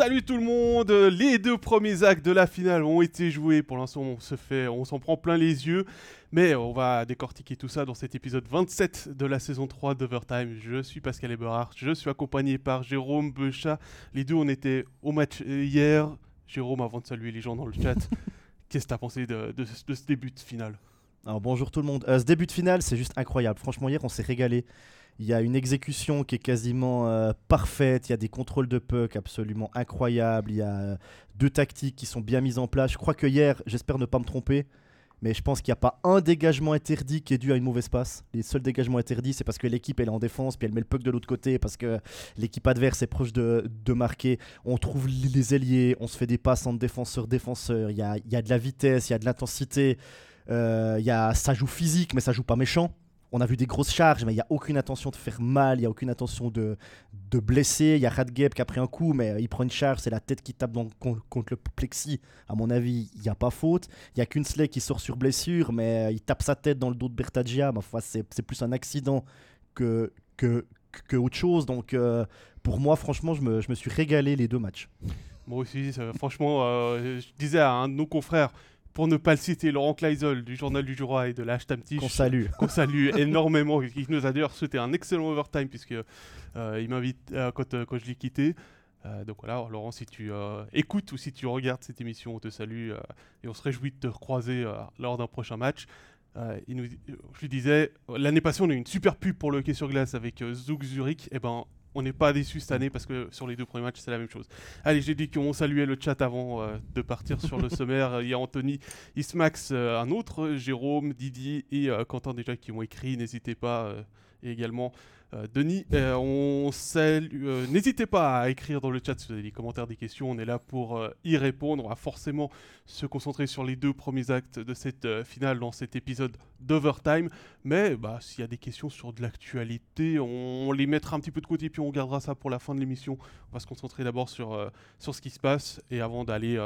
Salut tout le monde Les deux premiers actes de la finale ont été joués. Pour l'instant, on se fait, on s'en prend plein les yeux. Mais on va décortiquer tout ça dans cet épisode 27 de la saison 3 d'Overtime. Je suis Pascal Eberhardt, je suis accompagné par Jérôme Bechat. Les deux, on était au match hier. Jérôme, avant de saluer les gens dans le chat, qu'est-ce que tu as pensé de, ce début de finale? Alors bonjour tout le monde. Euh, ce début de finale, c'est juste incroyable. Franchement, hier, on s'est régalé. Il y a une exécution qui est quasiment euh, parfaite. Il y a des contrôles de puck absolument incroyables. Il y a euh, deux tactiques qui sont bien mises en place. Je crois que hier, j'espère ne pas me tromper, mais je pense qu'il n'y a pas un dégagement interdit qui est dû à une mauvaise passe. Les seuls dégagements interdits, c'est parce que l'équipe est en défense, puis elle met le puck de l'autre côté, parce que l'équipe adverse est proche de, marquer. On trouve les ailiers, on se fait des passes entre y a, il y a de la vitesse, il y a de l'intensité. Euh, ça joue physique, mais ça joue pas méchant on a vu des grosses charges, mais il n'y a aucune intention de faire mal, il n'y a aucune intention de, de blesser. Il y a Radgeb qui a pris un coup, mais il prend une charge, c'est la tête qui tape contre, le plexi. À mon avis, il n'y a pas faute. Il y a Kunsley qui sort sur blessure, mais il tape sa tête dans le dos de Bertagia. Foi, c'est plus un accident que, que, que autre chose. Donc, euh, pour moi, franchement, je me, je me, suis régalé les deux matchs. Moi aussi, franchement, euh, je disais à un de nos confrères, pour ne pas le citer, Laurent Kleisel du Journal du Jura et de la Qu'on salue. Qu'on salue énormément. Qui nous a d'ailleurs souhaité un excellent overtime, puisque euh, il m'invite euh, quand, euh, quand, je l'ai quitté. donc voilà, Laurent, si tu écoutes ou si tu regardes cette émission, on te salue et on se réjouit de te recroiser lors d'un prochain match. il nous, je lui disais, l'année passée, on a eu une super pub pour le hockey sur glace avec Zug Zurich. Et eh ben, on n'est pas déçu cette année parce que sur les deux premiers matchs, c'est la même chose. Allez, j'ai dit qu'on saluait le chat avant euh, de partir sur le sommaire. Il y a Anthony, Ismax, euh, un autre, Jérôme, Didi et euh, Quentin déjà qui ont écrit. N'hésitez pas également euh, Denis, euh, euh, n'hésitez pas à écrire dans le chat si vous avez des commentaires, des questions. On est là pour y répondre. On va forcément se concentrer sur les deux premiers actes de cette finale dans cet épisode d'Overtime. Mais bah, s'il y a des questions sur de l'actualité, on, les mettra un petit peu de côté puis on gardera ça pour la fin de l'émission. On va se concentrer d'abord sur ce qui se passe et avant d'aller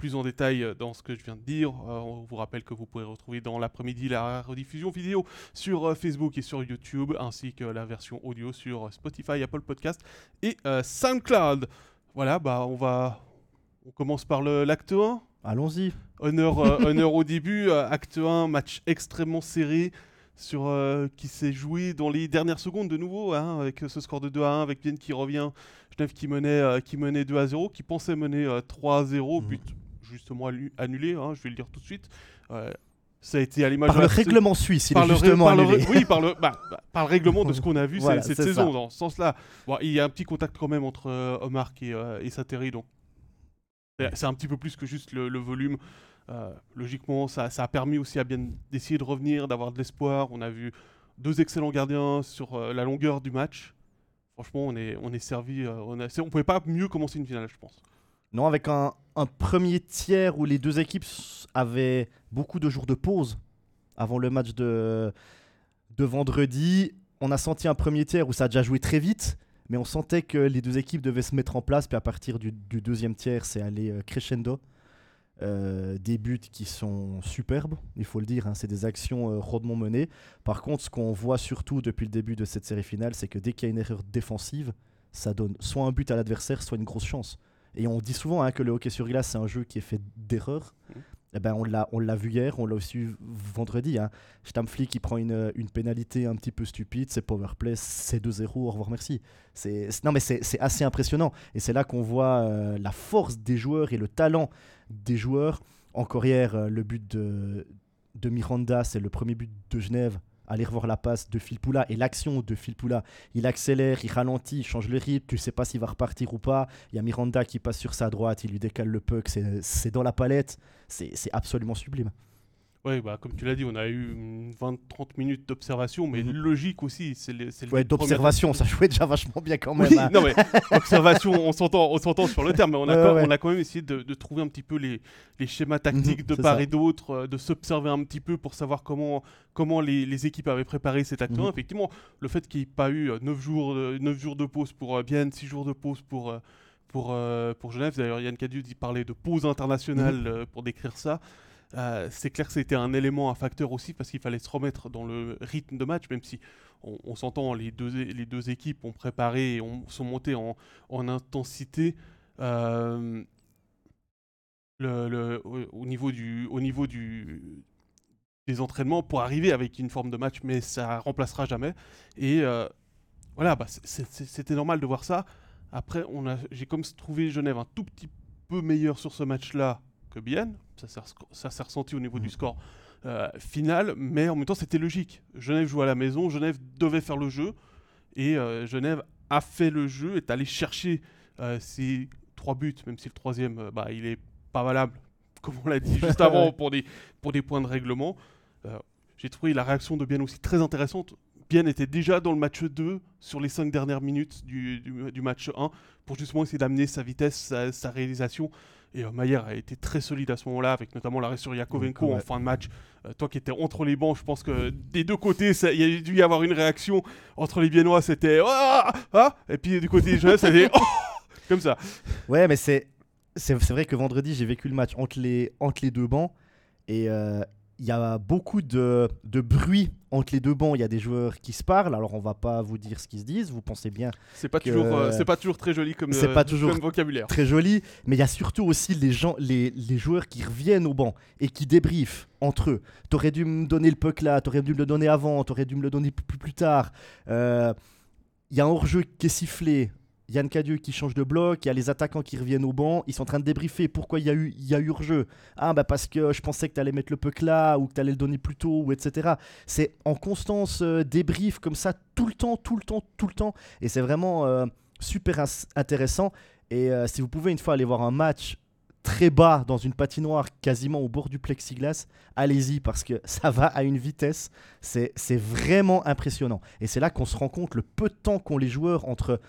plus en détail euh, dans ce que je viens de dire. Euh, on vous rappelle que vous pouvez retrouver dans l'après-midi la rediffusion vidéo sur euh, Facebook et sur YouTube, ainsi que la version audio sur Spotify, Apple Podcast et SoundCloud. Voilà, bah on va, on commence par l'acte 1. Allons-y. Honneur, honneur au début, acte 1, match extrêmement serré sur, qui s'est joué dans les dernières secondes de nouveau, hein, avec ce score de 2 à 1, avec Vienne qui revient, Genève qui menait, qui menait 2 à 0, qui pensait mener 3 à 0, but justement annulé, hein, je vais le dire tout de suite. Euh, ça a été à l'image par le règlement suisse, il est justement annulé. oui, par le, bah, bah, par le règlement de ce qu'on a vu cette saison. Dans ce sens-là, bon, il y a un petit contact quand même entre euh, Omar et, euh, et Sateri, donc c'est un petit peu plus que juste le, volume. logiquement, ça, ça, a permis aussi à bien d'essayer de revenir, d'avoir de l'espoir. On a vu deux excellents gardiens sur la longueur du match. Franchement, on est, on est servi. on ne pouvait pas mieux commencer une finale, je pense. Non, avec un, premier tiers où les deux équipes avaient beaucoup de jours de pause avant le match de, vendredi. On a senti un premier tiers où ça a déjà joué très vite, mais on sentait que les deux équipes devaient se mettre en place. Puis à partir du, deuxième tiers, c'est allé euh, crescendo. Euh, des buts qui sont superbes, il faut le dire, hein, c'est des actions euh, menées. Par contre, ce qu'on voit surtout depuis le début de cette série finale, c'est que dès qu'il y a une erreur défensive, ça donne soit un but à l'adversaire, soit une grosse chance. Et on dit souvent hein, que le hockey sur glace, c'est un jeu qui est fait d'erreurs. Mmh. Eh ben, on l'a, on l'a vu hier, on l'a aussi vu vendredi. Hein. Stamfli qui prend une, une, pénalité un petit peu stupide, c'est powerplay, c'est 2-0, au revoir, merci. C'est, non, mais c'est, c'est assez impressionnant. Et c'est là qu'on voit euh, la force des joueurs et le talent des joueurs. Encore hier, euh, le but de, de Miranda, c'est le premier but de Genève aller revoir la passe de Philpoula et l'action de Philpoula. Il accélère, il ralentit, il change le rythme, tu sais pas s'il va repartir ou pas. Il y a Miranda qui passe sur sa droite, il lui décale le puck, c'est dans la palette. C'est absolument sublime. Oui, bah, comme tu l'as dit, on a eu 20-30 minutes d'observation, mais mhm. logique aussi. C'est ouais, d'observation, ça jouait déjà vachement bien quand même. Hein. non, mais observation, on s'entend sur le terme, mais on a, quand, on a quand même essayé de, de, trouver un petit peu les, les schémas tactiques mhm, de part et d'autre, euh, de s'observer un petit peu pour savoir comment, comment les, les équipes avaient préparé cet acte 1. Mhm. Effectivement, le fait qu'il n'y ait pas eu 9 euh, jours, 9 jours de pause pour euh, Bienne, 6 jours de pause pour. pour, pour Genève, d'ailleurs Yann Cadieux il parlait de pause internationale pour décrire ça. Euh, c'est clair que c'était un élément, un facteur aussi, parce qu'il fallait se remettre dans le rythme de match, même si on, s'entend, les deux, équipes ont préparé et ont, sont montées en, intensité. euh, au, au niveau des entraînements pour arriver avec une forme de match, mais ça remplacera jamais. Et euh, voilà, bah, c'était normal de voir ça. Après, j'ai comme trouvé Genève un tout petit peu meilleur sur ce match-là que Bienne. Ça s'est ressenti au niveau du Mhm. score euh, final, mais en même temps, c'était logique. Genève jouait à la maison, Genève devait faire le jeu, et euh, Genève a fait le jeu, est allé chercher euh, ses trois buts, même si le troisième, bah, il est pas valable, comme on l'a dit juste avant, pour des, pour des points de règlement. J'ai trouvé la réaction de Bien aussi très intéressante. Bien était déjà dans le match 2 sur les 5 dernières minutes du, du- du match 1 pour justement essayer d'amener sa vitesse, sa, sa réalisation. Et euh, Maillère a été très solide à ce moment-là, avec notamment l'arrêt sur Yakovenko Ouais. en fin de match. Euh, toi qui étais entre les bancs, je pense que des deux côtés, il y a dû y avoir une réaction. Entre les Biennois, c'était ah, ah Et puis du côté des Genève, c'était oh comme ça. Ouais, mais c'est c'est c'est vrai que vendredi, j'ai vécu le match entre les, entre les deux bancs et euh, il y a beaucoup de, de bruit entre les deux bancs. Il y a des joueurs qui se parlent. Alors, on va pas vous dire ce qu'ils se disent. Vous pensez bien C'est pas, Que- toujours, euh, c'est pas toujours très joli comme, C'est euh, pas toujours comme vocabulaire. très joli, mais il y a surtout aussi les gens, les, les joueurs qui reviennent au banc et qui débriefent entre eux. T'aurais dû me donner le puck là, t'aurais dû me le donner avant, t'aurais dû me le donner plus, plus tard. Euh, Il y a un hors-jeu qui est sifflé. Yann Cadieux qui change de bloc, il y a les attaquants qui reviennent au banc, ils sont en train de débriefer pourquoi il y a eu, il y a eu hors-jeu. Ah bah parce que je pensais que tu allais mettre le puck là ou que tu allais le donner plus tôt ou etc. C'est en constance euh, débrief comme ça tout le temps, tout le temps, tout le temps et c'est vraiment euh, super intéressant et euh, si vous pouvez une fois aller voir un match très bas dans une patinoire quasiment au bord du plexiglas, allez-y parce que ça va à une vitesse, c'est vraiment impressionnant. Et c'est là qu'on se rend compte le peu de temps qu'ont les joueurs entre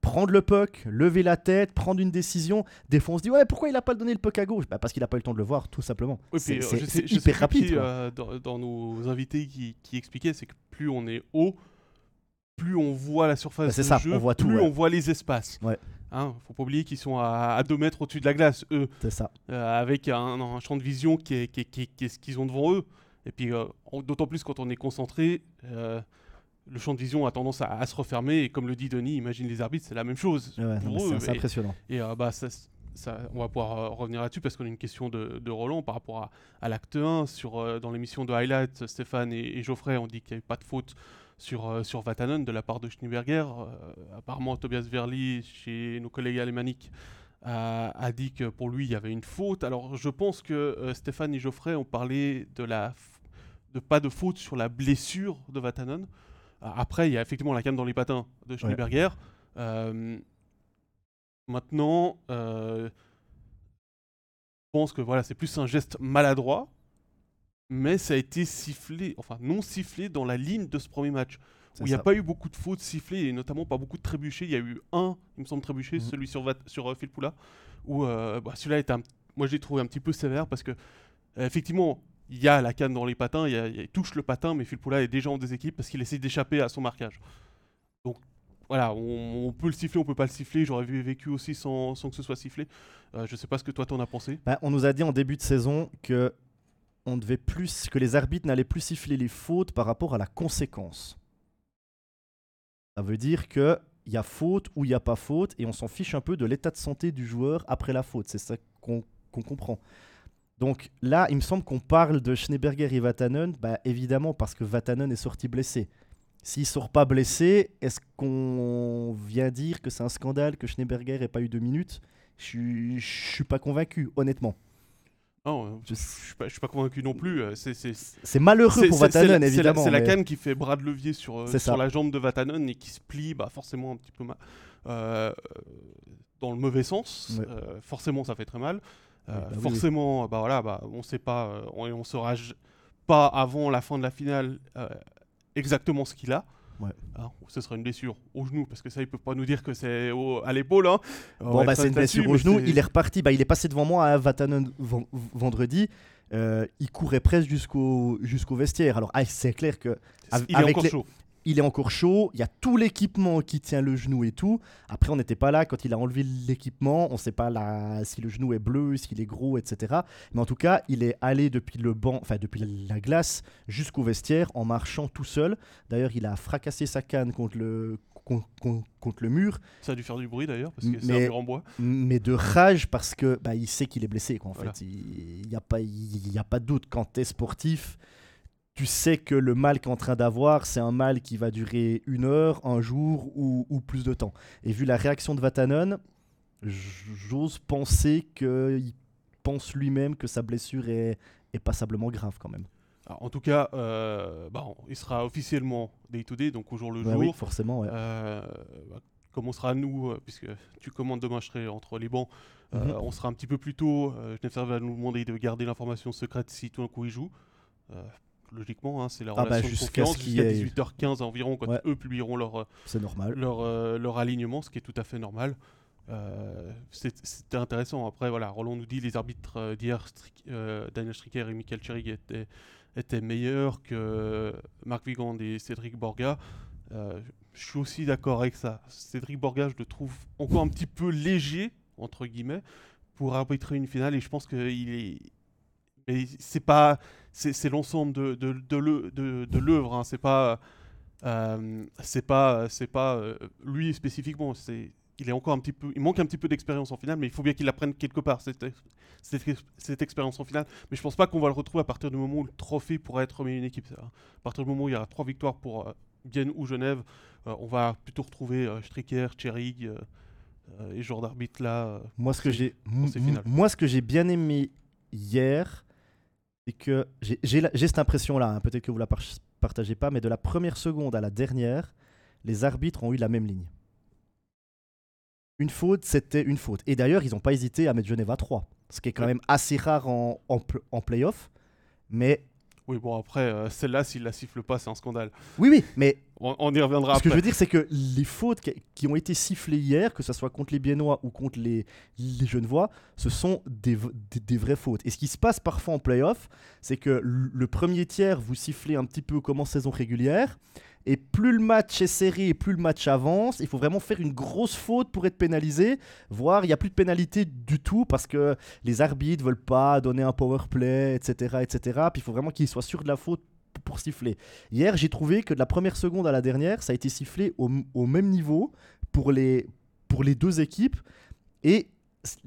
prendre le puck, lever la tête, prendre une décision. Des fois on se dit ouais pourquoi il a pas donné le puck à gauche? Bah, Parce qu'il a pas eu le temps de le voir tout simplement. Oui, c'est euh, sais, sais hyper plus rapide. qui, euh, dans, dans nos invités qui, qui expliquaient, c'est que plus on est haut, plus on voit la surface Bah, c'est de ça, jeu, on voit tout, plus ouais. on voit les espaces. Ouais. Hein, faut pas oublier qu'ils sont à, 2 mètres au-dessus de la glace, eux, C'est ça. euh, avec un, un champ de vision qui est, qui est- qui est- qui est ce qu'ils ont devant eux. Et puis, euh, d'autant plus quand on est concentré, euh, le champ de vision a tendance à, à se refermer. Et comme le dit Denis, imagine les arbitres, c'est la même chose Ouais, c'est- impressionnant. et euh, bah, ça, ça- on va pouvoir euh, revenir là-dessus parce qu'on a une question de, de Roland par rapport à, à l'acte 1. Sur, euh, dans l'émission de Highlight, Stéphane et, et Geoffrey ont dit qu'il n'y avait pas de faute sur, sur Vatanen de la part de Schneeberger. Apparemment, Tobias Verli, chez nos collègues alémaniques, a, a dit que pour lui, il y avait une faute. Alors, je pense que Stéphane et Geoffrey ont parlé de, la, de pas de faute sur la blessure de Vatanen. Euh, Après, il y a effectivement la canne dans les patins de Schneeberger. Euh, Maintenant, euh, je pense que voilà, c'est plus un geste maladroit, mais ça a été sifflé, enfin non sifflé dans la ligne de ce premier match, où il n'y a ça. pas eu beaucoup de fautes sifflées, et notamment pas beaucoup de trébuchés. Il y a eu un, il me semble, trébuché, Mhm. celui sur, sur euh, Phil Poula, où euh, bah, celui-là était un- moi j'ai trouvé un petit peu sévère parce que, euh, effectivement, il y a la canne dans les patins, il, a- touche le patin, mais Phil Poula est déjà en déséquilibre parce qu'il essaie d'échapper à son marquage. Donc voilà, on, peut le siffler, on peut pas le siffler. J'aurais vécu aussi sans, que ce soit sifflé. Euh, je sais pas ce que toi t'en as pensé. Bah, on nous a dit en début de saison que on devait plus que les arbitres n'allaient plus siffler les fautes par rapport à la conséquence. Ça veut dire que il y a faute ou il n'y a pas faute et on s'en fiche un peu de l'état de santé du joueur après la faute. C'est ça qu'on comprend. Donc là, il me semble qu'on parle de Schneeberger et Vatanen, bah, évidemment parce que Vatanen est sorti blessé. S'il sort pas blessé, est-ce qu'on vient dire que c'est un scandale que Schneeberger n'ait pas eu deux minutes? Je suis- je suis pas convaincu, honnêtement. Non, euh, je, je suis pas, je suis pas convaincu non plus. euh, C'est malheureux pour Vatanen, évidemment. C'est la, mais- canne qui fait bras de levier sur, euh, sur ça. la jambe de Vatanen et qui se plie bah, forcément un petit peu ma- euh, dans le mauvais sens. Ouais. Euh, forcément, ça fait très mal. Euh, bah oui, forcément, bah voilà, bah, on sait pas, euh, on, on saura pas avant la fin de la finale euh, exactement ce qu'il a. Ouais. Hein, ce sera une blessure au genou, parce que ça, ils peuvent pas nous dire que c'est au- à l'épaule. Hein. Bon, bah, c'est une blessure au genou. Il est reparti. Bah, il est passé devant moi à Vatanen ven- vendredi. Euh, il courait presque jusqu'au jusqu'au vestiaire. Alors, ah, c'est clair que il est encore les- chaud. Il est encore chaud. Il y a tout l'équipement qui tient le genou et tout. Après, on n'était pas là quand il a enlevé l'équipement. On ne sait pas là, si le genou est bleu, s'il est gros, etc. Mais en tout cas, il est allé depuis le banc, enfin depuis la glace jusqu'au vestiaire en marchant tout seul. D'ailleurs, il a fracassé sa canne contre le con- con- contre le mur, Ça a dû faire du bruit d'ailleurs, parce que c'est un mur en bois. mais de rage parce que bah, il sait qu'il est blessé. Quoi, en Voilà. fait, il n'y a, pas- il y a pas de doute. Quand tu es sportif, tu sais que le mal qu'il est en train d'avoir, c'est un mal qui va durer une heure, un jour ou, ou plus de temps. Et vu la réaction de Vatanen, j'ose penser qu'il pense lui-même que sa blessure est, est passablement grave quand même. Alors, en tout cas, euh, bah, il sera officiellement day-to-day, donc au jour le Ouais, jour. oui, forcément. ouais. Euh, bah, comme on sera nous, euh, puisque tu commandes demain, je serai entre les bancs, euh, Mhm. on sera un petit peu plus tôt. Genève va nous demander de garder l'information secrète si tout d'un coup il joue. Logiquement, hein, c'est la Ah bah, relation de jusqu'à confiance jusqu'à ait- 18h15 environ, quand Ouais. eux publieront leur, euh, normal. leur, euh, leur alignement, ce qui est tout à fait normal. Euh, C'était intéressant. Après, voilà, Roland nous dit les arbitres euh, d'hier, euh, Daniel Stricker et Michael Cherig étaient, étaient meilleurs que Marc Vigand et Cédric Borga. Je suis aussi d'accord avec ça. Cédric Borga, je le trouve encore un petit peu léger, entre guillemets, pour arbitrer une finale. Et je pense qu'il est. Mais c'est pas. C'est l'ensemble de, de, de l'œu- de- de l'œuvre. hein. C'est pas. euh, c'est pas, c'est pas euh, lui spécifiquement. C'est, il est encore un petit peu, il manque un petit peu d'expérience en finale, mais il faut bien qu'il apprenne quelque part cette, cette, ex- cette expérience en finale. Mais je pense pas qu'on va le retrouver à partir du moment où le trophée pourra être remis à une équipe. ça. À partir du moment où il y aura trois victoires pour euh, Vienne ou Genève, euh, on va plutôt retrouver Stricker, Cherig et genre d'arbitre là. Moi, ce que j'ai, moi, ce que j'ai bien aimé hier, c'est que j'ai, la- cette impression-là. hein, peut-être que vous la par- partagez pas, mais de la première seconde à la dernière, les arbitres ont eu la même ligne. Une faute, c'était une faute. Et d'ailleurs, ils n'ont pas hésité à mettre Genève à 3, ce qui est quand Ouais. même assez rare en, en, en playoff. Mais Oui, bon après, euh, celle-là, s'il la siffle pas, c'est un scandale. oui, oui, mais On, on y reviendra Ce que je veux dire, c'est que les fautes qui, ont été sifflées hier, que ce soit contre les Biennois ou contre les, les Genevois, ce sont des, des- des vraies fautes. Et ce qui se passe parfois en playoff, c'est que le premier tiers, vous sifflez un petit peu comme en saison régulière. Et plus le match est serré et plus le match avance, il faut vraiment faire une grosse faute pour être pénalisé, voire il n'y a plus de pénalité du tout parce que les arbitres veulent pas donner un power play, etc. etc. Puis il faut vraiment qu'ils soient sûrs de la faute pour siffler. Hier, j'ai trouvé que de la première seconde à la dernière, ça a été sifflé au, au même niveau pour les, pour les deux équipes et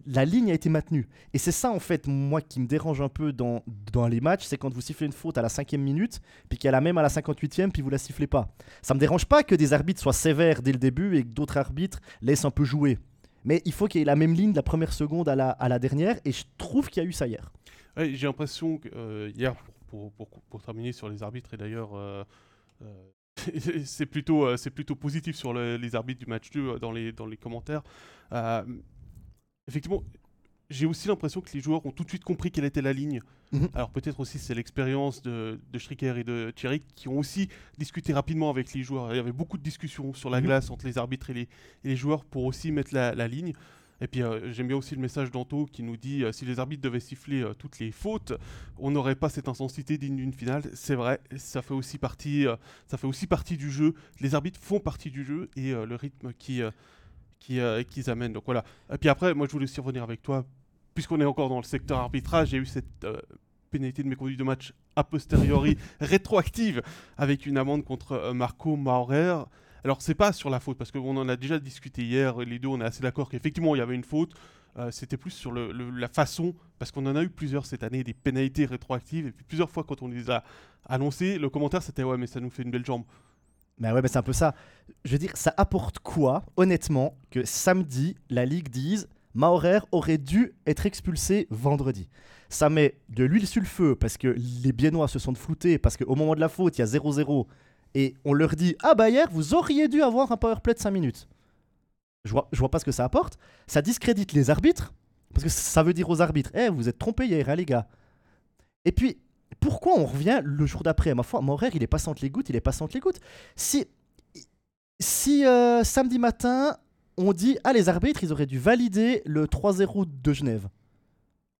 la ligne a été maintenue. Et c'est ça, en fait, moi, qui me dérange un peu dans, dans les matchs, c'est quand vous sifflez une faute à la cinquième minute, puis qu'il y a la même à la 58e, puis vous la sifflez pas. Ça me dérange pas que des arbitres soient sévères dès le début et que d'autres arbitres laissent un peu jouer. Mais il faut qu'il y ait la même ligne de la première seconde à la, à la dernière, et je trouve qu'il y a eu ça hier. J'ai l'impression que euh, hier, pour, pour, terminer sur les arbitres, et d'ailleurs, euh, euh, c'est plutôt, plutôt positif sur le- les arbitres du match 2 euh, dans les, dans les commentaires. Effectivement, j'ai aussi l'impression que les joueurs ont tout de suite compris quelle était la ligne. Mhm. Alors peut-être aussi c'est l'expérience de, de Stricker et de Thierry qui ont aussi discuté rapidement avec les joueurs. Il y avait beaucoup de discussions sur la Mhm. glace entre les arbitres et les, et les joueurs pour aussi mettre la, la ligne. Et puis euh, j'aime bien aussi le message d'Anto qui nous dit euh, si les arbitres devaient siffler euh, toutes les fautes, on n'aurait pas cette intensité digne d'une finale. C'est vrai, ça fait aussi partie, ça fait aussi partie du jeu. Les arbitres font partie du jeu et le rythme qui, euh, qui, euh, qu'ils amènent. Donc voilà. Et puis après, moi je voulais aussi revenir avec toi, puisqu'on est encore dans le secteur arbitrage, j'ai eu cette euh, pénalité de méconduite de match a posteriori rétroactive avec une amende contre euh, Marco Maurer. Alors c'est pas sur la faute parce qu'on en a déjà discuté hier, les deux on est assez d'accord qu'effectivement il y avait une faute. Euh, C'était plus sur le- le- la façon, parce qu'on en a eu plusieurs cette année, des pénalités rétroactives, et puis plusieurs fois quand on les a annoncées, le commentaire c'était ouais mais ça nous fait une belle jambe. Mais ouais, mais c'est un peu ça. Je veux dire, ça apporte quoi, honnêtement, que samedi, la Ligue dise Maurer aurait dû être expulsé vendredi? Ça met de l'huile sur le feu parce que les Biennois se sont floutés, parce qu'au moment de la faute, il y a 0-0, et on leur dit Ah bah hier, vous auriez dû avoir un powerplay de 5 minutes. Je vois, je vois pas ce que ça apporte. Ça discrédite les arbitres, parce que ça veut dire aux arbitres Eh, vous êtes trompés hier, les gars. Et puis, pourquoi on revient le jour d'après? Ma foi, Maurer, il est passé entre les gouttes, il est passé entre les gouttes. Si, si euh, samedi matin, on dit Ah, les arbitres, ils auraient dû valider le 3-0 de Genève.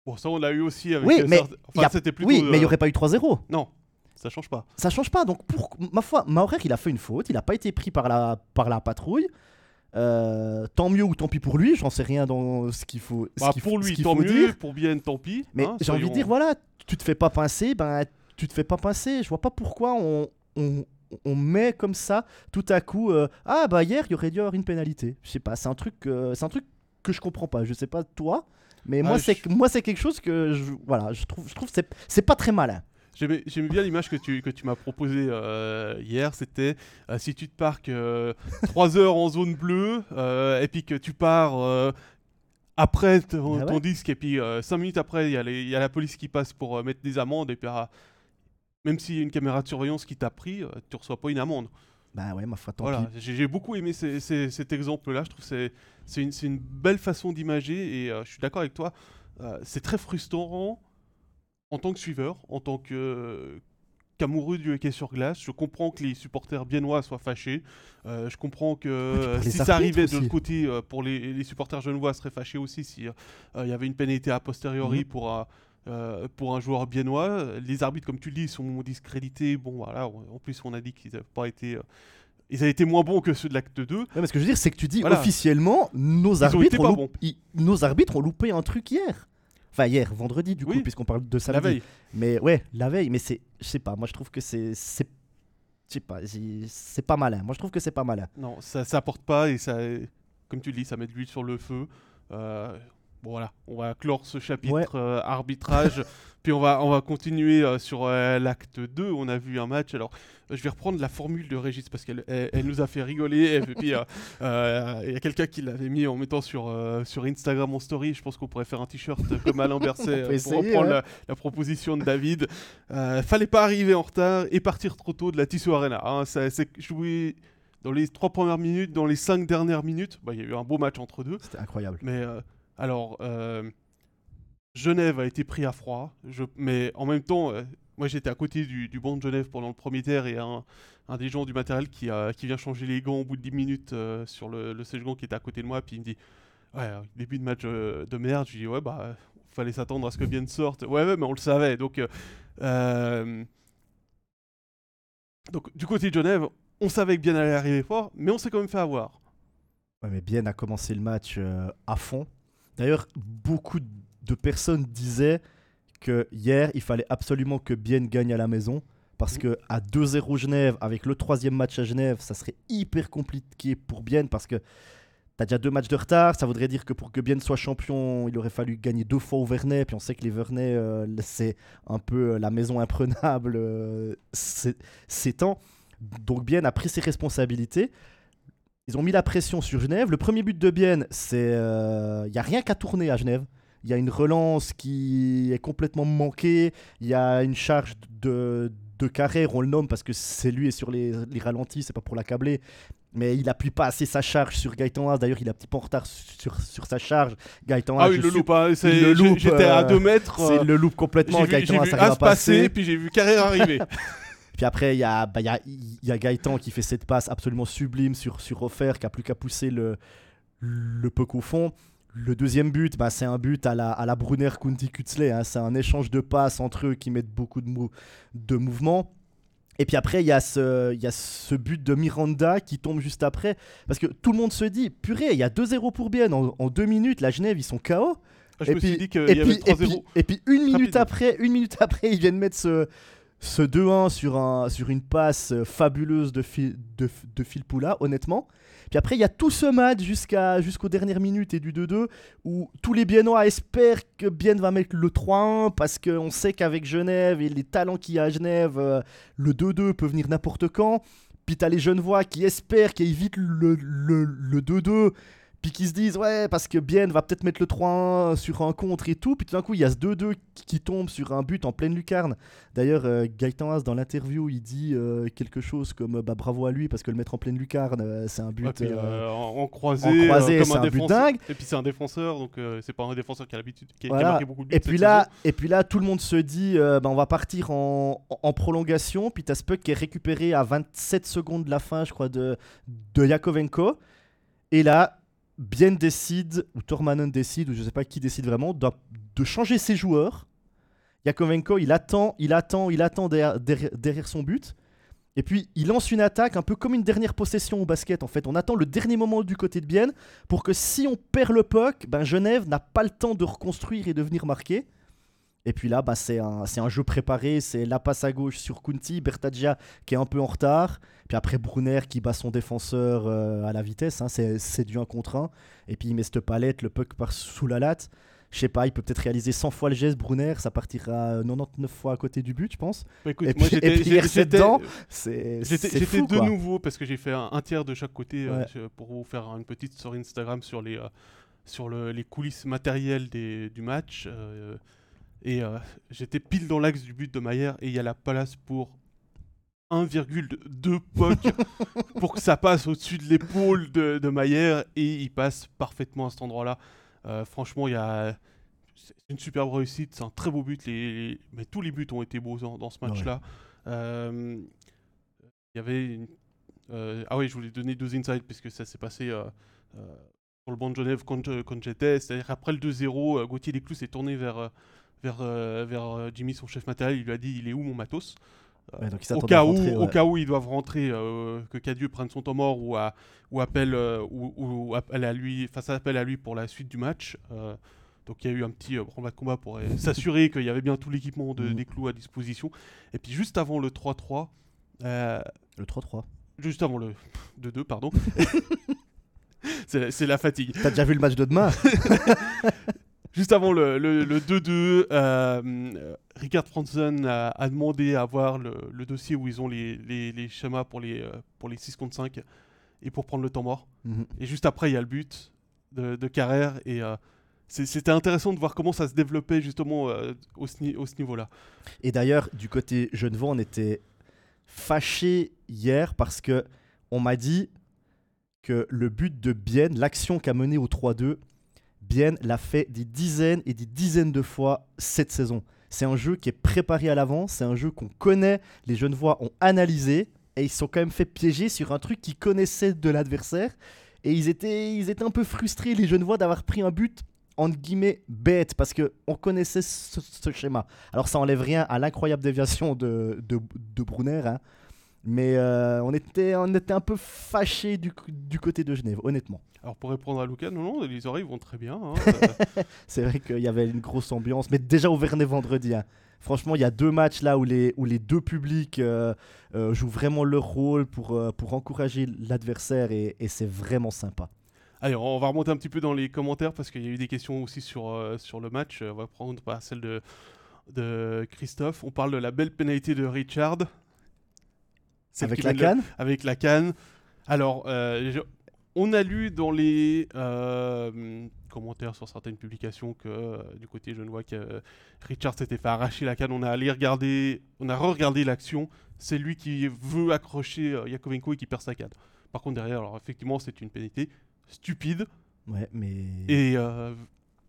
Bon ça on l'a eu aussi avec... Oui, mais il y a- c'était plutôt... oui, mais il n'y euh, aurait pas eu 3-0. Non, ça change pas. Ça change pas. Donc, pour, ma foi, Maurer, il a fait une faute. Il n'a pas été pris par la, par la patrouille. Euh, tant mieux ou tant pis pour lui. J'en sais rien dans ce qu'il faut. ce Bah, qu'il pour faut- lui tant mieux, dire. pour bien tant pis. Mais hein, j'ai envie de dire, voilà, tu te fais pas pincer, ben tu te fais pas pincer. Je vois pas pourquoi on, on, on met comme ça tout à coup euh, ah bah hier il y aurait dû avoir une pénalité. Je sais pas, c'est un truc euh, c'est un truc que je comprends pas. Je sais pas toi, mais Ah, moi je- c'est moi c'est quelque chose que je voilà, je trouve je trouve c'est c'est pas très malin. J'aimais bien l'image que tu, que tu m'as proposée euh, hier. C'était euh, si tu te parques 3 heures en zone bleue euh, et puis que tu pars euh, après ton, Ah ouais. ton disque et puis 5 minutes après, il y, y a la police qui passe pour euh, mettre des amendes et puis ah, même s'il y a une caméra de surveillance qui t'a pris, euh, tu reçois pas une amende. Bah ouais, ma foi tant Voilà, pis. j'ai beaucoup aimé ces- ces- cet exemple-là. Je trouve que c'est- une, une belle façon d'imager et euh, je suis d'accord avec toi. euh, c'est très frustrant en tant que suiveur, en tant que qu'amoureux du hockey sur glace. Je comprends que les supporters biennois soient fâchés. Euh, je comprends que euh, si ça arrivait de l'autre côté, euh, pour les, les supporters genevois seraient fâchés aussi si euh, il y avait une pénalité a posteriori Mhm. pour un, euh, pour un joueur biennois. Les arbitres, comme tu le dis, sont discrédités. Bon, voilà. En plus, on a dit qu'ils n'avaient pas été. euh, ils avaient été moins bons que ceux de l'acte 2. Ouais, mais ce que je veux dire, c'est que tu dis Voilà. officiellement, nos arbitres, ont ils- nos arbitres ont loupé un truc hier. Enfin, hier, vendredi, du coup, Oui. puisqu'on parle de La samedi. veille. Mais ouais, la veille, mais c'est. Je sais pas, moi je trouve que c'est. c'est- Je sais pas, c'est pas malin. Moi je trouve que c'est pas malin. Non, ça, ça apporte pas et ça, comme tu le dis, ça met de l'huile sur le feu. Euh, bon voilà, on va clore ce chapitre Ouais. euh, arbitrage, puis on va, on va continuer euh, sur euh, l'acte 2. On a vu un match. Alors, je vais reprendre la formule de Régis parce qu'elle elle, elle nous a fait rigoler. Et puis, il y a quelqu'un qui l'avait mis en mettant sur, sur Instagram en story. Je pense qu'on pourrait faire un t-shirt comme Alain Berset pour essayer, reprendre ouais. la, la proposition de David. Fallait pas arriver en retard et partir trop tôt de la Tissot Arena. hein. C'est joué dans les trois premières minutes, dans les cinq dernières minutes. bah, Il y a eu un beau match entre deux. C'était incroyable. Mais euh, alors, euh, Genève a été pris à froid. Mais en même temps, euh, moi j'étais à côté du, banc de Genève pendant le premier tiers et un, des gens du matériel qui, vient changer les gants au bout de 10 minutes euh, sur le, le sèche-gants qui était à côté de moi. Puis il me dit Ouais, début de match de merde. Je dis Ouais, bah, fallait s'attendre à ce que bien sorte. Ouais, ouais, mais on le savait. Donc, donc du côté de Genève, on savait que bien allait arriver fort, mais on s'est quand même fait avoir. Ouais, mais Bien a commencé le match à fond. D'ailleurs, beaucoup de personnes disaient que hier, il fallait absolument que Bien gagne à la maison. Parce que à 2-0 Genève, avec le troisième match à Genève, ça serait hyper compliqué pour Bien parce que t'as déjà deux matchs de retard. Ça voudrait dire que pour que Bien soit champion, il aurait fallu gagner deux fois au Vernet. Puis on sait que les Vernets, euh, c'est un peu euh, la maison imprenable euh, ces temps. Donc Bien a pris ses responsabilités. Ils ont mis la pression sur Genève. Le premier but de Bienne, c'est. Il n'y a rien qu'à tourner à Genève. Il y a une relance qui est complètement manquée. Il y a une charge de, de Carrère, on le nomme parce que c'est lui et sur les, les ralentis, c'est pas pour l'accabler. Mais il appuie pas assez sa charge sur Gaëtan Haas. D'ailleurs, il est un petit peu en retard sur, sur sa charge. Gaëtan Ah Haas, oui, je le loupe. hein, J'étais à euh, 2 mètres. C'est euh, le loupe complètement. Vu, Gaëtan Haas arrive à As passer, passer. puis j'ai vu Carrère arriver. Puis après, il y a, bah, il y, a, il y a Gaëtan qui fait cette passe absolument sublime sur, sur Offert, qui a plus qu'à pousser le, le puck au fond. Le deuxième but, bah, c'est un but à la, à la Brunner Kunti Kutzle. hein. C'est un échange de passes entre eux qui mettent beaucoup de, mou- de mouvements. Et puis après, il y, a ce- il y a ce but de Miranda qui tombe juste après. Parce que tout le monde se dit, purée, il y a 2-0 pour Bienne. En, en deux minutes, la Genève, ils sont KO. Je Et me puis- suis dit qu'il y avait puis, et, 3-0. puis, et puis une minute après, une minute après, ils viennent mettre ce, ce 2-1 sur, un, sur une passe euh, fabuleuse de, Phil- de, de Phil Poula, honnêtement. Puis après, il y a tout ce match jusqu'à, jusqu'aux dernières minutes et du 2-2 où tous les Biennois espèrent que Bienne va mettre le 3-1 parce qu'on sait qu'avec Genève et les talents qu'il y a à Genève, euh, le 2-2 peut venir n'importe quand. Puis t'as les Genevois qui espèrent qu'ils évitent le 2-2 puis qui se disent ouais parce que Bien va peut-être mettre le 3-1 sur un contre et tout puis tout d'un coup il y a ce 2-2 qui- tombe sur un but en pleine lucarne d'ailleurs euh, Gaëtan Haas dans l'interview il dit euh, quelque chose comme bah, bravo à lui parce que le mettre en pleine lucarne euh, c'est un but Ouais, puis, euh, en, croisé, en croisé, comme c'est un, un but dingue. Et puis c'est un défenseur, donc c'est pas un défenseur qui a l'habitude, qui, qui a Voilà. marqué beaucoup de buts. et puis là saison. et puis là tout le monde se dit bah, on va partir en, en prolongation puis t'as ce puck qui est récupéré à 27 secondes de la fin je crois de, de Yakovenko et là Bien décide, ou Tormanen décide, ou je sais pas qui décide vraiment, de, changer ses joueurs. Yakovenko, il attend, il attend, il attend derrière son but. Et puis, il lance une attaque, un peu comme une dernière possession au basket, en fait. On attend le dernier moment du côté de Bienne pour que si on perd le puck, ben Genève n'a pas le temps de reconstruire et de venir marquer. Et puis là, bah, c'est un, jeu préparé, c'est la passe à gauche sur Kunti, Bertagia qui est un peu en retard, puis après Brunner qui bat son défenseur euh, à la vitesse, hein, c'est, du 1 contre 1, et puis il met cette palette, le puck part sous la latte. Je sais pas, il peut peut-être réaliser 100 fois le geste, Brunner, ça partira 99 fois à côté du but, je pense. Bah, écoute, Et moi, puis- et j'étais- dedans. C'est, J'étais de quoi. nouveau parce que j'ai fait un, un tiers de chaque côté euh, Ouais. pour vous faire une petite story Instagram sur les, euh, sur le- les coulisses matérielles des- du match. Et euh, j'étais pile dans l'axe du but de Maillère et il y a la place pour 1,2 poc pour que ça passe au-dessus de l'épaule de, de Maillère et il passe parfaitement à cet endroit-là. Euh, franchement, il y a. C'est une superbe réussite, c'est un très beau but. Les, les- Mais tous les buts ont été beaux dans, dans ce Ouais. match-là. Euh, Il y avait. une- euh, ah oui, je voulais donner deux insights parce que ça s'est passé sur le banc de Genève quand, quand j'étais. C'est-à-dire après le 2-0, euh, Gauthier Desclous s'est tourné vers, vers, euh, vers euh, Jimmy, son chef matériel. Il lui a dit Il est où mon matos? Euh, Ouais, donc il au, cas où, rentrer, au cas où ils doivent rentrer, que Cadieux prenne son temps mort ou, à- ou appelle, ou, ou appelle à lui, face à appel à lui pour la suite du match. Donc il y a eu un petit euh, de combat pour euh, s'assurer qu'il y avait bien tout l'équipement de, Mhm. des clous à disposition. Et puis juste avant le 3-3, euh, Le 3-3. juste avant le 2-2, pardon. c'est la- c'est la fatigue. T'as déjà vu le match de demain? Juste avant le, le- le 2-2, euh, euh, Richard Franzen a, a demandé à voir le, le dossier où ils ont les, les- les schémas pour les, euh, pour les 6 contre 5 et pour prendre le temps mort. Mhm. Et juste après, il y a le but de, de Carrère. Et euh, c'était intéressant de voir comment ça se développait justement euh, au, ce ni- au ce niveau-là. Et d'ailleurs, du côté Genevois, on était fâché hier parce que on m'a dit que le but de Bienne, l'action qu'a menée au 3-2, Bienne l'a fait des dizaines et des dizaines de fois cette saison. C'est un jeu qui est préparé à l'avance, c'est un jeu qu'on connaît, les Genevois ont analysé et ils se sont quand même fait piéger sur un truc qu'ils connaissaient de l'adversaire. Et ils étaient, ils étaient un peu frustrés, les Genevois, d'avoir pris un but entre guillemets bête parce que on connaissait ce, schéma. Alors ça enlève rien à l'incroyable déviation de, de, de Brunner, hein. Mais euh, on, était, on était un peu fâchés du, du côté de Genève, honnêtement. Alors pour répondre à Lucas, non, non, les oreilles vont très bien. hein. C'est vrai qu'il y avait une grosse ambiance, mais déjà au Vernet vendredi. hein. Franchement, il y a deux matchs là où les, où les deux publics euh, euh, jouent vraiment leur rôle pour, pour encourager l'adversaire et, et c'est vraiment sympa. Allez, on va remonter un petit peu dans les commentaires parce qu'il y a eu des questions aussi sur, sur le match. On va prendre bah, celle de, de Christophe. On parle de la belle pénalité de Richard. Avec la canne Avec la canne. Alors, euh, je- on a lu dans les euh, commentaires sur certaines publications que euh, du côté genevois que euh, Richard s'était fait arracher la canne. On a allé regarder, on a re-regardé l'action. C'est lui qui veut accrocher Yakovenko et qui perd sa canne. Par contre derrière, alors effectivement, c'est une pénalité stupide. Ouais, mais. Et euh,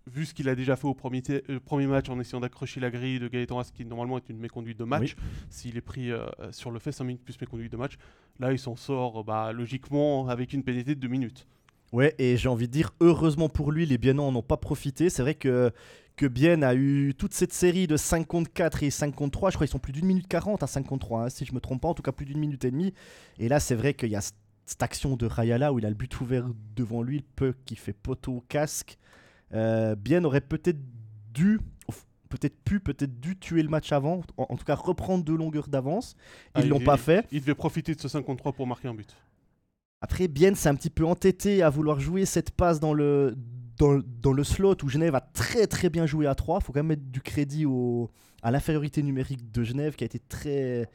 vu ce qu'il a déjà fait au premier, euh, premier match en essayant d'accrocher la grille de Gaëtan Haas, qui normalement est une méconduite de match, s'il est pris euh, sur le fait 5 minutes plus méconduite de match, là il s'en sort bah, logiquement avec une pénalité de 2 minutes. Ouais, et j'ai envie de dire, heureusement pour lui, les Biennans n'en ont pas profité. C'est vrai que, que Bienne a eu toute cette série de 5 contre 4 et 5 contre 3. Je crois qu'ils sont plus d'une minute 40 à 5 contre 3, hein, si je me trompe pas. En tout cas, plus d'une minute et demie. Et là, c'est vrai qu'il y a cette action de Rayala où il a le but ouvert devant lui, le peu qui fait poteau au casque. Euh, Bienne aurait peut-être dû, peut-être pu, peut-être dû tuer le match avant. En, en tout cas, reprendre deux longueurs d'avance. Ils Ah, l'ont il- pas fait. Il devait profiter de ce 53 pour marquer un but. Après, Bienne s'est un petit peu entêté à vouloir jouer cette passe dans le, dans, dans le slot où Genève a très très bien joué à 3. Il faut quand même mettre du crédit au, à l'infériorité numérique de Genève qui a été très,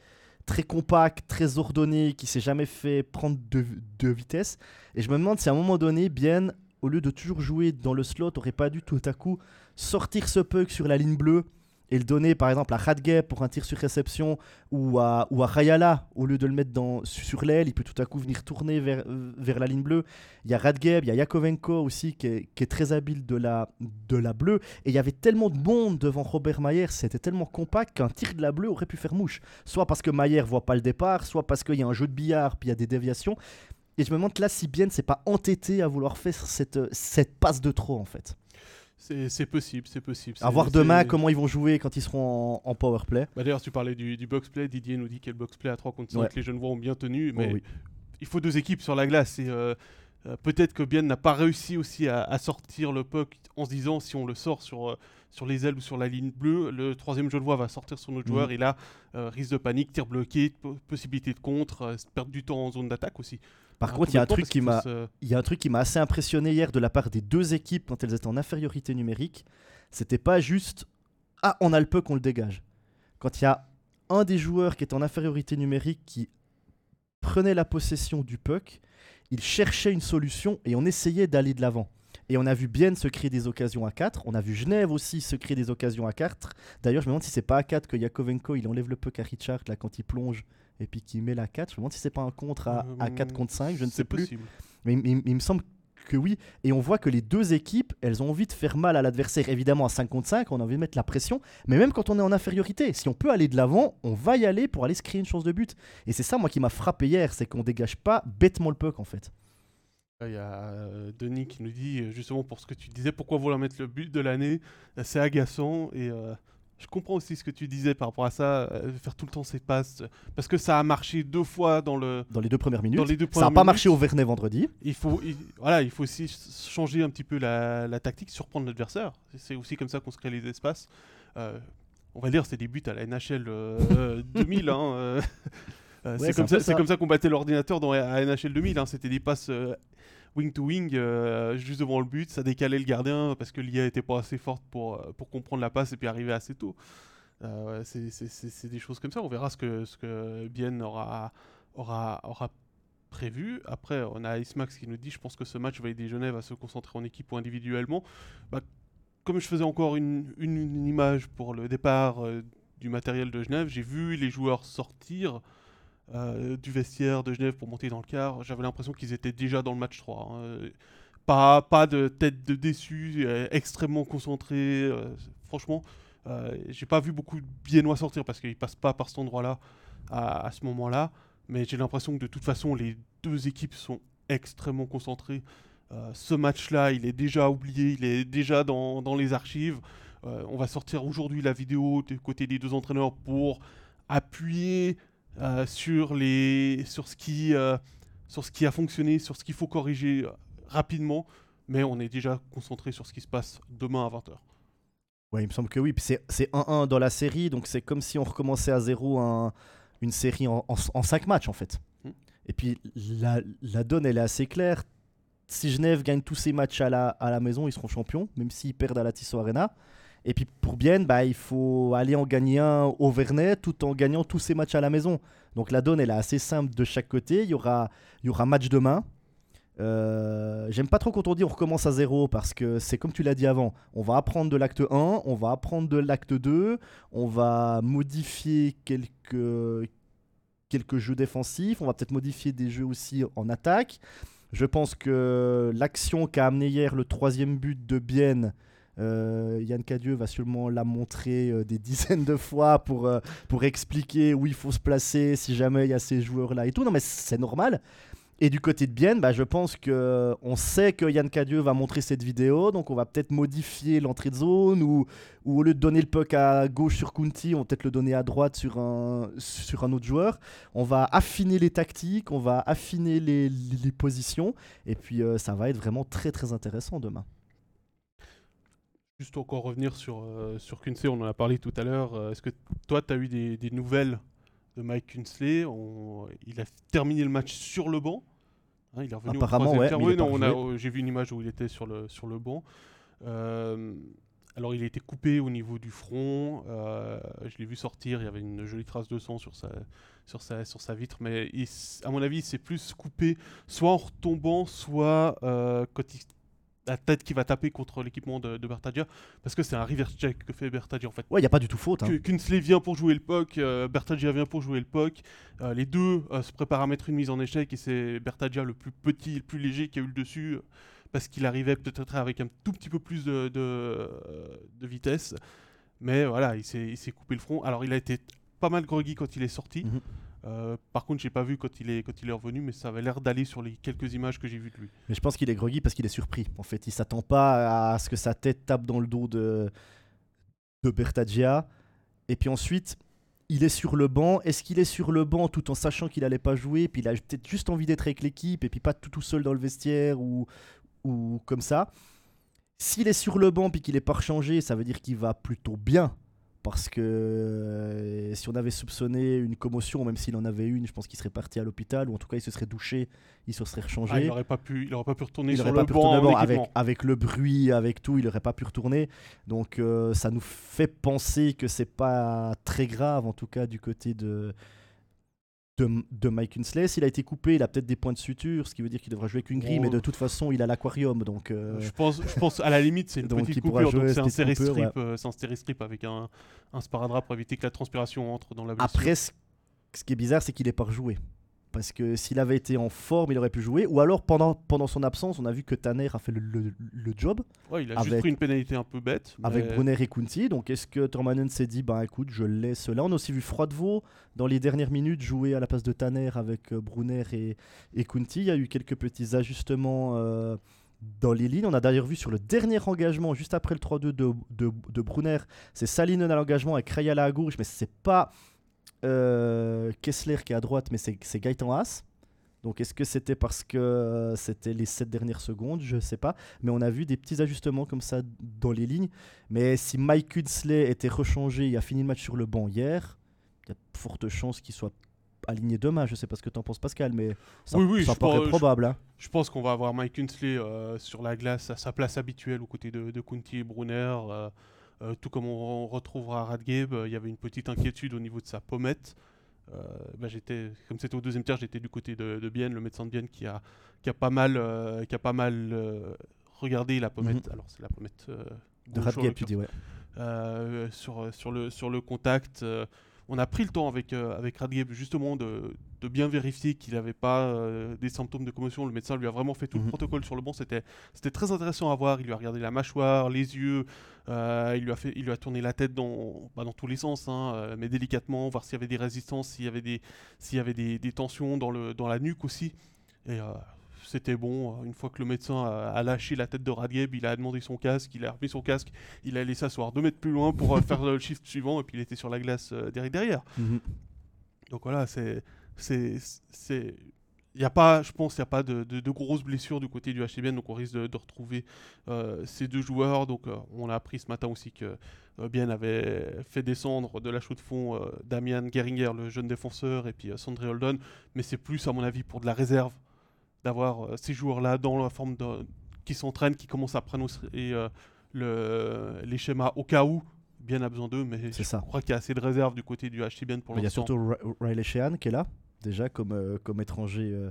très compact, très ordonné, qui s'est jamais fait prendre de, de vitesse. Et je me demande si à un moment donné, Bienne, au lieu de toujours jouer dans le slot, aurait pas dû tout à coup sortir ce puck sur la ligne bleue et le donner par exemple à Radgay pour un tir sur réception ou à, ou à Rayala au lieu de le mettre dans, sur l'aile, il peut tout à coup venir tourner vers, euh, vers la ligne bleue. Il y a Radgeb, il y a Yakovenko aussi qui est, qui est très habile de la, de la bleue. Et il y avait tellement de monde devant Robert Mayer, c'était tellement compact qu'un tir de la bleue aurait pu faire mouche. Soit parce que Mayer voit pas le départ, soit parce qu'il y a un jeu de billard, puis il y a des déviations. Et je me demande là si bien c'est pas entêté à vouloir faire cette, cette passe de trop en fait. C'est possible, c'est possible. À voir demain comment ils vont jouer quand ils seront en, en power play. Bah, D'ailleurs, tu parlais du, du box-play. Didier nous dit que le box-play à 3 contre 5, Ouais. les Genevois ont bien tenu. Oh Mais oui. il faut deux équipes sur la glace. Et, euh, euh, peut-être que Bien n'a pas réussi aussi à, sortir le puck en se disant si on le sort sur, euh, sur les ailes ou sur la ligne bleue, le troisième Genevois va sortir sur notre joueur mhm. et là, euh, risque de panique, tir bloqué, possibilité de contre, perdre du temps en zone d'attaque aussi. Par contre, il y a un truc qui m'a il y a un truc qui m'a assez impressionné hier de la part des deux équipes quand elles étaient en infériorité numérique. C'était pas juste ah on a le puck, on le dégage. Quand il y a un des joueurs qui est en infériorité numérique qui prenait la possession du puck il cherchait une solution et on essayait d'aller de l'avant. Et on a vu Bienne se créer des occasions à 4. On a vu Genève aussi se créer des occasions à 4. D'ailleurs, je me demande si c'est pas à 4 que Yakovenko il enlève le puck à Richard là, quand il plonge et puis qu'il met la 4. Je me demande si c'est pas un contre à, à 4 contre 5. Je ne sais plus. Mais il, me semble que oui. Et on voit que les deux équipes, elles ont envie de faire mal à l'adversaire. Évidemment, à 5 contre 5, on a envie de mettre la pression. Mais même quand on est en infériorité, si on peut aller de l'avant, on va y aller pour aller se créer une chance de but. Et c'est ça, moi, qui m'a frappé hier, c'est qu'on dégage pas bêtement le puck, en fait. Il y a euh, Denis qui nous dit, euh, justement pour ce que tu disais, pourquoi vouloir mettre le but de l'année? C'est agaçant et je comprends aussi ce que tu disais par rapport à ça, euh, faire tout le temps ces passes, parce que ça a marché deux fois dans le dans les deux premières minutes. ça n'a pas marché au Vernet vendredi. Il faut, voilà, il faut aussi changer un petit peu la, la tactique, surprendre l'adversaire. C'est aussi comme ça qu'on se crée les espaces. Euh, on va dire c'est des buts à la NHL 2000. Hein, euh, c'est comme, ça, comme ça qu'on battait l'ordinateur dans la NHL 2000. Hein. C'était des passes wing to wing euh, juste devant le but, ça décalait le gardien parce que l'IA était pas assez forte pour, euh, pour comprendre la passe et puis arriver assez tôt. Euh, c'est des choses comme ça. On verra ce que, ce que Bien aura, aura, aura prévu. Après, on a Max qui nous dit Je pense que ce match va aider Genève à se concentrer en équipe ou individuellement. Bah, comme je faisais encore une, une, image pour le départ du matériel de Genève, j'ai vu les joueurs sortir. Euh, du vestiaire de Genève pour monter dans le quart, j'avais l'impression qu'ils étaient déjà dans le match 3. Hein. Pas, pas de tête de déçu, euh, extrêmement concentré. Euh, franchement, j'ai pas vu beaucoup de Biennois sortir parce qu'ils passent pas par cet endroit-là à, ce moment-là. Mais j'ai l'impression que de toute façon, les deux équipes sont extrêmement concentrées. ce match-là, il est déjà oublié, il est déjà dans, dans les archives. on va sortir aujourd'hui la vidéo du côté des deux entraîneurs pour appuyer euh, sur, les, sur, ce qui, euh, sur ce qui a fonctionné, sur ce qu'il faut corriger euh, rapidement, mais on est déjà concentré sur ce qui se passe demain à 20h. Ouais, il me semble que oui. C'est 1-1 dans la série, donc c'est comme si on recommençait à zéro une série en, en, 5 matchs en fait. Hmm. Et puis la, la, donne, elle est assez claire. Si Genève gagne tous ses matchs à la, à la maison, ils seront champions, même s'ils perdent à la Tissot Arena. Et puis pour Bienne, bah, il faut aller en gagner un au Vernet tout en gagnant tous ses matchs à la maison. Donc la donne est assez simple de chaque côté. Il y aura, il match demain. Euh, j'aime pas trop quand on dit on recommence à zéro parce que c'est comme tu l'as dit avant. On va apprendre de l'acte 1, on va apprendre de l'acte 2, on va modifier quelques, quelques jeux défensifs, on va peut-être modifier des jeux aussi en attaque. Je pense que l'action qu'a amené hier le troisième but de Bienne euh, Yann Cadieux va sûrement la montrer euh, des dizaines de fois pour, euh, pour expliquer où il faut se placer si jamais il y a ces joueurs-là et tout. Non, mais c'est normal. Et du côté de Bienne, bah, je pense que on sait que Yann Cadieux va montrer cette vidéo, donc on va peut-être modifier l'entrée de zone ou, ou, au lieu de donner le puck à gauche sur Kunti, on va peut-être le donner à droite sur un, sur un autre joueur. On va affiner les tactiques, on va affiner les, les, positions, et puis ça va être vraiment très très intéressant demain. Juste encore revenir sur, euh, sur Kunsley, on en a parlé tout à l'heure. Euh, est-ce que toi, tu as eu des, des, nouvelles de Mike Kunsley Il a terminé le match sur le banc. Hein, il est revenu Apparemment, ouais, oui, J'ai vu une image où il était sur le, sur le banc. Euh, alors, il a été coupé au niveau du front. je l'ai vu sortir. Il y avait une jolie trace de sang sur sa, sur sa, sur sa vitre. Mais à mon avis, il s'est plus coupé soit en retombant, soit quand il la tête qui va taper contre l'équipement de, de Bertadia parce que c'est un reverse check que fait Bertadia en fait. Ouais, il n'y a pas du tout faute. Hein. Kunsley vient pour jouer le puck, euh, Bertadia vient pour jouer le puck. Euh, les deux euh, se préparent à mettre une mise en échec et c'est Bertadia le plus petit, le plus léger qui a eu le dessus parce qu'il arrivait peut-être avec un tout petit peu plus de, de, vitesse. Mais voilà, il s'est coupé le front. Alors il a été pas mal groggy quand il est sorti. Mhm. Euh, par contre, j'ai pas vu quand il est quand il est revenu, mais ça avait l'air d'aller sur les quelques images que j'ai vues de lui. Mais je pense qu'il est groggy parce qu'il est surpris. En fait, il s'attend pas à ce que sa tête tape dans le dos de de Bertagia. Et puis ensuite, il est sur le banc. Est-ce qu'il est sur le banc tout en sachant qu'il allait pas jouer, puis il a peut-être juste envie d'être avec l'équipe et puis pas tout, tout seul dans le vestiaire ou, ou comme ça S'il est sur le banc puis qu'il est pas rechangé, ça veut dire qu'il va plutôt bien. Parce que euh, si on avait soupçonné une commotion, même s'il en avait une, je pense qu'il serait parti à l'hôpital ou en tout cas il se serait douché, il se serait rechangé. Ah, il n'aurait pas pu, il aurait pas pu retourner il sur le banc retourner en avec, le bruit, avec tout, il aurait pas pu retourner. Donc euh, ça nous fait penser que c'est pas très grave, en tout cas du côté de, de, de Mike Kinsley. S'il a été coupé, il a peut-être des points de suture, ce qui veut dire qu'il devra jouer avec une grille, Oh. mais de toute façon, il a l'aquarium. Donc euh, Je pense, je pense à la limite c'est une Donc, petite coupure, c'est un strip, euh, un série strip avec un, un sparadrap pour éviter que la transpiration entre dans la blessure. après, ce ce qui est bizarre, c'est qu'il est pas rejoué. Parce que s'il avait été en forme, il aurait pu jouer. Ou alors, pendant, pendant son absence, on a vu que Tanner a fait le, le- le job. Ouais, il a juste pris une pénalité un peu bête. avec Brunner et Kunti. Donc est-ce que Tormanen s'est dit, bah écoute, je laisse là. On a aussi vu Froidevaux dans les dernières minutes jouer à la place de Tanner avec euh, Brunner et, et Kunti. Il y a eu quelques petits ajustements euh, dans les lignes. On a d'ailleurs vu sur le dernier engagement, juste après le 3-2 de, de, de Brunner, c'est Salinen à l'engagement avec Rayala à gauche, mais c'est pas Kessler qui est à droite, mais c'est Gaëtan Haas. Donc est-ce que c'était parce que euh, c'était les 7 dernières secondes? Je sais pas. Mais on a vu des petits ajustements comme ça dans les lignes. Mais si Mike Kudsley était rechangé et a fini le match sur le banc hier, il y a de fortes chances qu'il soit aligné demain. Je sais pas ce que t'en penses Pascal, mais ça, Oui, oui, ça paraît pense- je- probable. hein. Je pense qu'on va avoir Mike Hunsley euh, sur la glace à sa place habituelle aux côtés de, de Kunti et Brunner. euh, euh, tout comme on, on retrouvera Radgeb, euh, il y a une petite inquiétude au niveau de sa pommette. Euh, bah, j'étais, comme c'était au deuxième tiers, j'étais du côté de, de Bienne, le médecin de Bienne qui a, qui a pas mal, qui a pas mal regardé la pommette. Alors c'est la pommette De Radgeb, tu dis, ouais. euh, sur, sur, le, sur le contact. on a pris le temps avec, euh, avec Radgeb justement de, de bien vérifier qu'il n'avait pas euh, des symptômes de commotion. Le médecin lui a vraiment fait tout Mhm. le protocole sur le banc. C'était, c'était très intéressant à voir. Il lui a regardé la mâchoire, les yeux. euh, il, lui a fait, il lui a tourné la tête dans, bah, dans tous les sens, hein, euh, mais délicatement, voir s'il y avait des résistances, s'il y avait des, s'il y avait des, des tensions dans, le, dans la nuque aussi. Et c'était bon. Une fois que le médecin a, lâché la tête de Radgeb, il a demandé son casque, il a remis son casque, il a laissé s'asseoir deux mètres plus loin pour faire le shift suivant, et puis il était sur la glace derrière. derrière. Mhm. Donc voilà, c'est. C'est, il y a pas, je pense, il n'y a pas de, de- de grosses blessures du côté du HCBN, donc on risque de, de retrouver euh, ces deux joueurs. Donc euh, on a appris ce matin aussi que euh, Bien avait fait descendre de la chaux de fond Damian Geringer, le jeune défenseur, et puis Sandré Holden, mais c'est plus, à mon avis, pour de la réserve d'avoir ces joueurs-là dans la forme de, qui s'entraînent, qui commencent à prendre aussi, et, le, les schémas au cas où. Bien a besoin d'eux, mais je ça. crois qu'il y a assez de réserve du côté du HCBN pour Il y a l'instant. surtout Ri- Riley Sheehan qui est là, déjà comme, euh, comme étranger euh,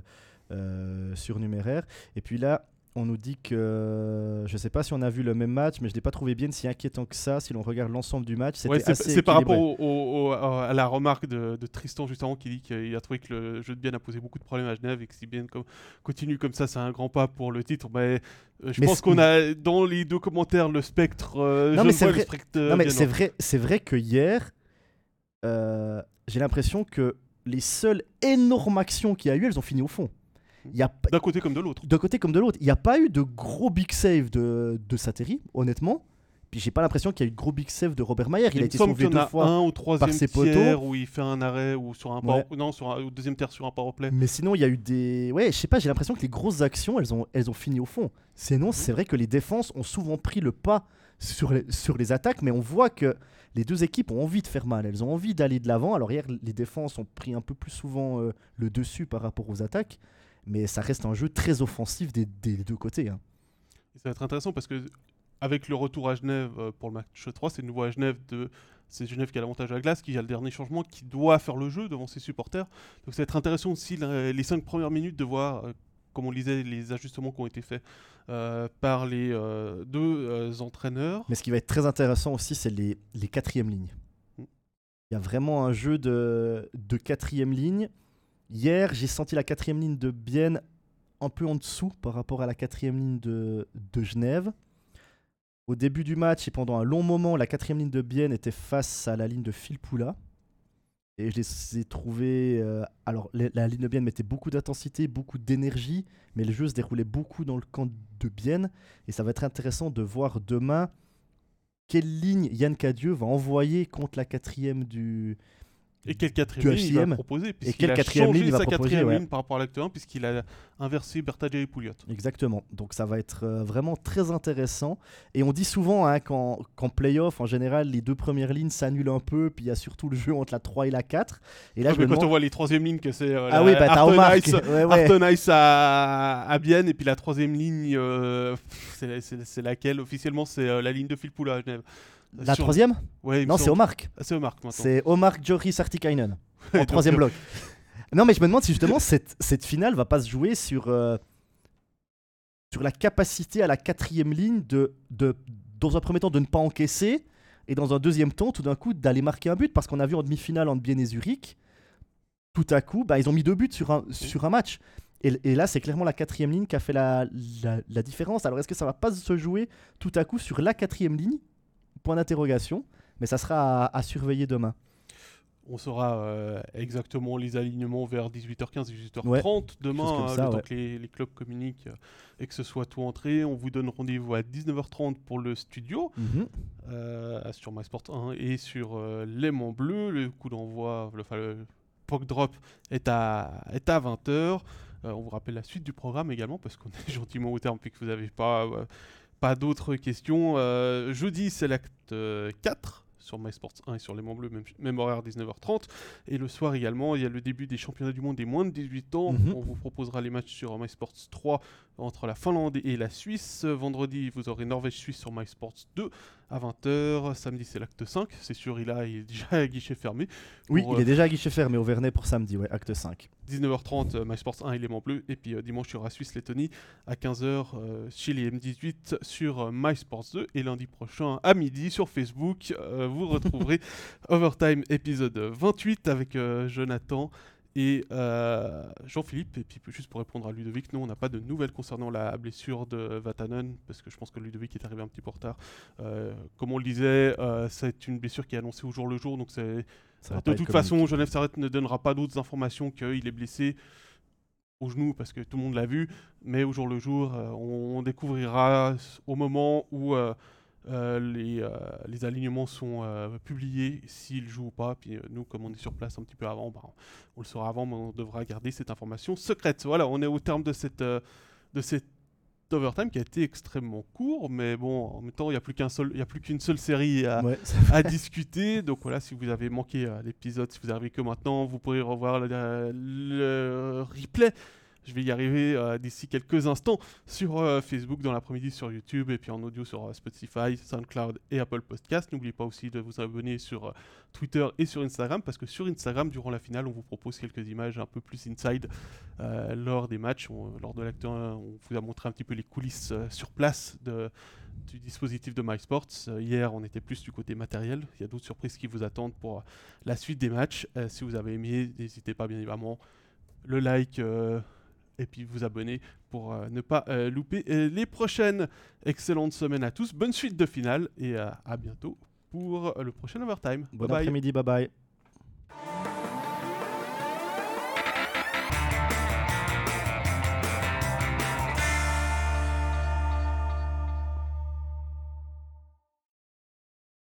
euh, surnuméraire. Et puis là, on nous dit que, je sais pas si on a vu le même match, mais je l'ai pas trouvé bien si inquiétant que ça. Si l'on regarde l'ensemble du match, c'était Ouais, c'est assez c'est par rapport au- au- à la remarque de, de Tristan juste avant qui dit qu'il a trouvé que le jeu de Bienne a posé beaucoup de problèmes à Genève et que si Bienne com- continue comme ça, c'est un grand pas pour le titre. Mais je Mais pense qu'on a dans les deux commentaires le spectre. euh, Non, mais c'est vrai- c'est vrai, que hier, euh, j'ai l'impression que les seules énormes actions qu'il y a eu, elles ont fini au fond. Il y a pas- D'un côté comme de l'autre. d'un côté comme de l'autre. Il n'y a pas eu de gros big save de, de Sateri, honnêtement. Puis j'ai pas l'impression qu'il y a eu de gros big save de Robert Mayer. Il, a été sauvé deux a fois. un au troisième ses poteaux. où il fait un arrêt ou sur un Ouais. power- non sur un- deuxième tiers sur un power play. Mais sinon, il y a eu des. Ouais, je sais pas, j'ai l'impression que les grosses actions, elles ont, elles ont fini au fond. Sinon, c'est vrai que les défenses ont souvent pris le pas sur les, sur les attaques, mais on voit que les deux équipes ont envie de faire mal. Elles ont envie d'aller de l'avant. Alors, hier, les défenses ont pris un peu plus souvent euh, le dessus par rapport aux attaques, mais ça reste un jeu très offensif des, des deux côtés. hein. Ça va être intéressant parce que avec le retour à Genève euh, pour le match 3, c'est de nouveau à Genève de c'est Genève qui a l'avantage à la glace, qui a le dernier changement, qui doit faire le jeu devant ses supporters. Donc ça va être intéressant aussi les cinq premières minutes de voir, euh, comme on lisait, les ajustements qui ont été faits euh, par les euh, deux euh, entraîneurs. Mais ce qui va être très intéressant aussi, c'est les, les quatrièmes lignes. Mm. Il y a vraiment un jeu de, de quatrième ligne. Hier, j'ai senti la quatrième ligne de Bienne un peu en dessous par rapport à la quatrième ligne de, de Genève. Au début du match et pendant un long moment, la quatrième ligne de Bienne était face à la ligne de Philpoula. Et je les ai trouvés. euh, alors, la, ligne de Bienne mettait beaucoup d'intensité, beaucoup d'énergie, mais le jeu se déroulait beaucoup dans le camp de Bienne. Et ça va être intéressant de voir demain quelle ligne Yann Cadieux va envoyer contre la quatrième du, Et quelle quatrième ligne il va proposer quelle a quatrième ligne il va sa proposer, quatrième ouais. ligne par rapport à l'acte 1 puisqu'il a inversé Bertaglia et Pouliot. Exactement. Donc ça va être euh, vraiment très intéressant. Et on dit souvent hein, qu'en qu'en playoff, en général, les deux premières lignes s'annulent un peu, puis il y a surtout le jeu entre la 3 et la 4. Et là, Ah, je mais quand on voit les troisième lignes que c'est euh, Ah oui, bah. Ice- ouais, ouais. Ice à, à Bienne et puis la troisième ligne, euh, c'est- laquelle? Officiellement C'est euh, la ligne de Philpoula à Genève. La sur- troisième Ouais, Non, c'est semble. Omar. Ah, c'est Omar maintenant. C'est Omar Joris Artikainen. En troisième bloc. Non, mais je me demande si justement cette, cette finale va pas se jouer sur, euh, sur la capacité à la quatrième ligne de, de, dans un premier temps, de ne pas encaisser et dans un deuxième temps, tout d'un coup, d'aller marquer un but. Parce qu'on a vu en demi-finale entre Bienne et Zurich, tout à coup, bah, ils ont mis deux buts sur un, sur un match. Et, et là, c'est clairement la quatrième ligne qui a fait la, la, la différence. Alors, est-ce que ça va pas se jouer tout à coup sur la quatrième ligne Point d'interrogation. Mais ça sera à- à surveiller demain. On saura euh, exactement les alignements vers 18h15, 18h30 Ouais, demain, hein, ça, le temps que les, les clubs communiquent euh, et que ce soit tout entré. On vous donne rendez-vous à 19h30 pour le studio Mhm. euh, sur MySport 1 et sur euh, l'aimant bleu. Le coup d'envoi, le, enfin, le puck drop est à, est à 20h. on vous rappelle la suite du programme également parce qu'on est gentiment au terme puis que vous n'avez pas, euh, pas d'autres questions. Euh, jeudi, c'est l'acte euh, 4 sur MySports 1 et sur l'aimant bleu, même, même horaire 19h30. Et le soir également, il y a le début des championnats du monde des moins de 18 ans. Mhm. On vous proposera les matchs sur MySports 3 entre la Finlande et la Suisse. Vendredi, vous aurez Norvège-Suisse sur MySports 2 à 20h. Samedi, c'est l'acte 5. C'est sûr, il, a, il est déjà à guichet fermé. Oui, il euh, est déjà à guichet fermé au Vernet pour samedi, ouais, acte 5. 19h30, euh, MySports 1 élément bleu. Et puis euh, dimanche, il y aura Suisse-Lettonie à 15h, euh, Chili M18 sur MySports 2. Et lundi prochain, à midi, sur Facebook, vous retrouverez Overtime épisode 28 avec Jonathan et euh, Jean-Philippe. Et puis juste pour répondre à Ludovic, non, on n'a pas de nouvelles concernant la blessure de Vatanen, parce que je pense que Ludovic est arrivé un petit peu en retard. Euh, comme on le disait, euh, c'est une blessure qui est annoncée au jour le jour, donc c'est de toute façon, Genève Servette ne donnera pas d'autres informations qu'il est blessé au genou parce que tout le monde l'a vu, mais au jour le jour, on, découvrira au moment où les, euh, les alignements sont euh, publiés s'il joue ou pas. Puis euh, nous, comme on est sur place un petit peu avant, bah, on le saura avant, mais on devra garder cette information secrète. Voilà, on est au terme de cette, euh, de cette overtime qui a été extrêmement court, mais bon, en même temps, il n'y a plus qu'un seul, il y a plus qu'une seule série à, Ouais, à discuter. Donc voilà, si vous avez manqué euh, l'épisode, si vous arrivez que maintenant, vous pourrez revoir le, le replay. Je vais y arriver euh, d'ici quelques instants sur euh, Facebook dans l'après-midi, sur YouTube et puis en audio sur euh, Spotify, SoundCloud et Apple Podcast. N'oubliez pas aussi de vous abonner sur Twitter et sur Instagram parce que sur Instagram, durant la finale, on vous propose quelques images un peu plus inside lors des matchs. On- lors de l'acte 1, on vous a montré un petit peu les coulisses sur place du dispositif de MySports. Hier, on était plus du côté matériel. Il y a d'autres surprises qui vous attendent pour la suite des matchs. Si vous avez aimé, n'hésitez pas bien évidemment le like et puis vous abonner pour euh, ne pas euh, louper euh, les prochaines. Excellente semaine à tous, bonne suite de finale et à bientôt pour le prochain Overtime. Bon après-midi, bye bye.